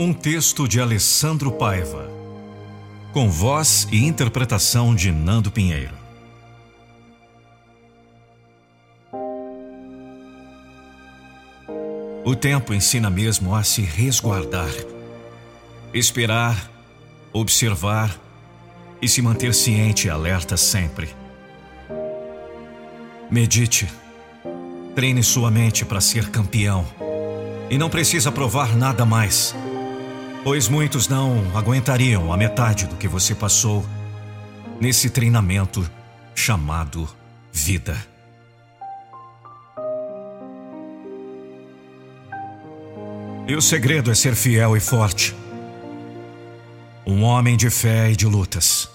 Um texto de Alessandro Paiva, com voz e interpretação de Nando Pinheiro. O tempo ensina mesmo a se resguardar, esperar, observar e se manter ciente e alerta sempre. Medite, treine sua mente para ser campeão e não precisa provar nada mais pois muitos não aguentariam a metade do que você passou nesse treinamento chamado vida. E o segredo é ser fiel e forte. Um homem de fé e de lutas.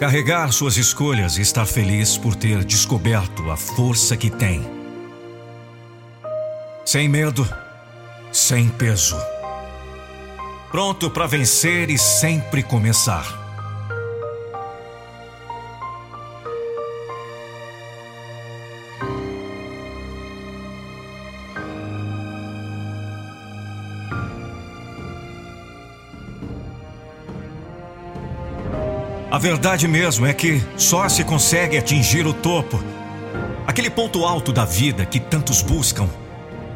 Carregar suas escolhas e estar feliz por ter descoberto a força que tem. Sem medo sem peso. Pronto para vencer e sempre começar. A verdade mesmo é que só se consegue atingir o topo, aquele ponto alto da vida que tantos buscam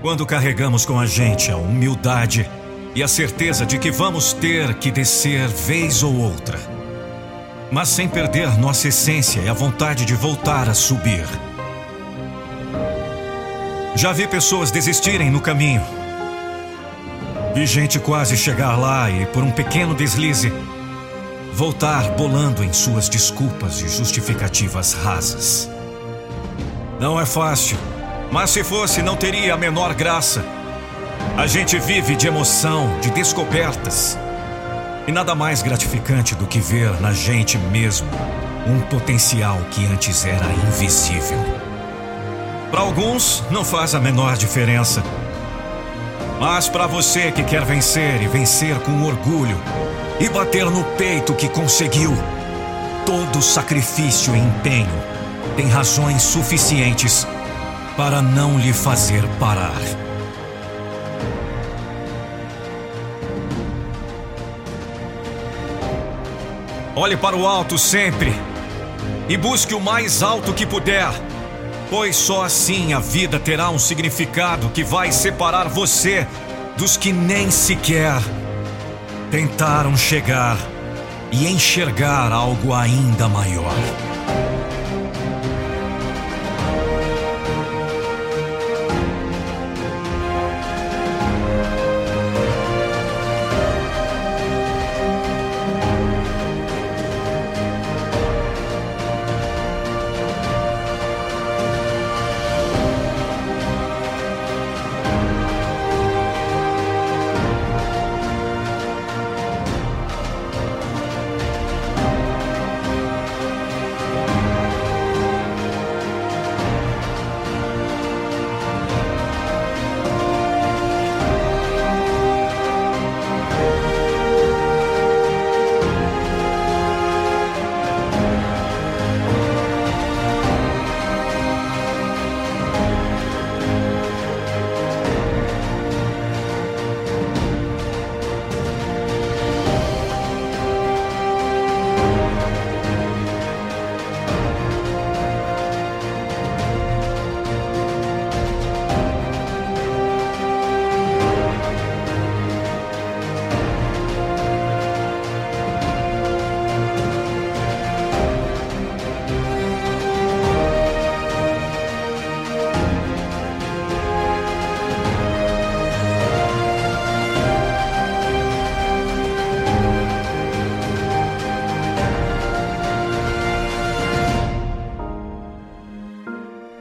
quando carregamos com a gente a humildade e a certeza de que vamos ter que descer vez ou outra, mas sem perder nossa essência e a vontade de voltar a subir. Já vi pessoas desistirem no caminho. Vi gente quase chegar lá e, por um pequeno deslize, voltar bolando em suas desculpas e justificativas rasas. Não é fácil mas se fosse, não teria a menor graça. A gente vive de emoção, de descobertas. E nada mais gratificante do que ver na gente mesmo um potencial que antes era invisível. Para alguns, não faz a menor diferença. Mas para você que quer vencer e vencer com orgulho e bater no peito que conseguiu, todo sacrifício e empenho tem razões suficientes para não lhe fazer parar. Olhe para o alto sempre e busque o mais alto que puder, pois só assim a vida terá um significado que vai separar você dos que nem sequer tentaram chegar e enxergar algo ainda maior.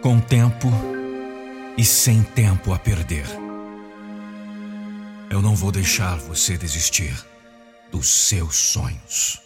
com tempo e sem tempo a perder. Eu não vou deixar você desistir dos seus sonhos.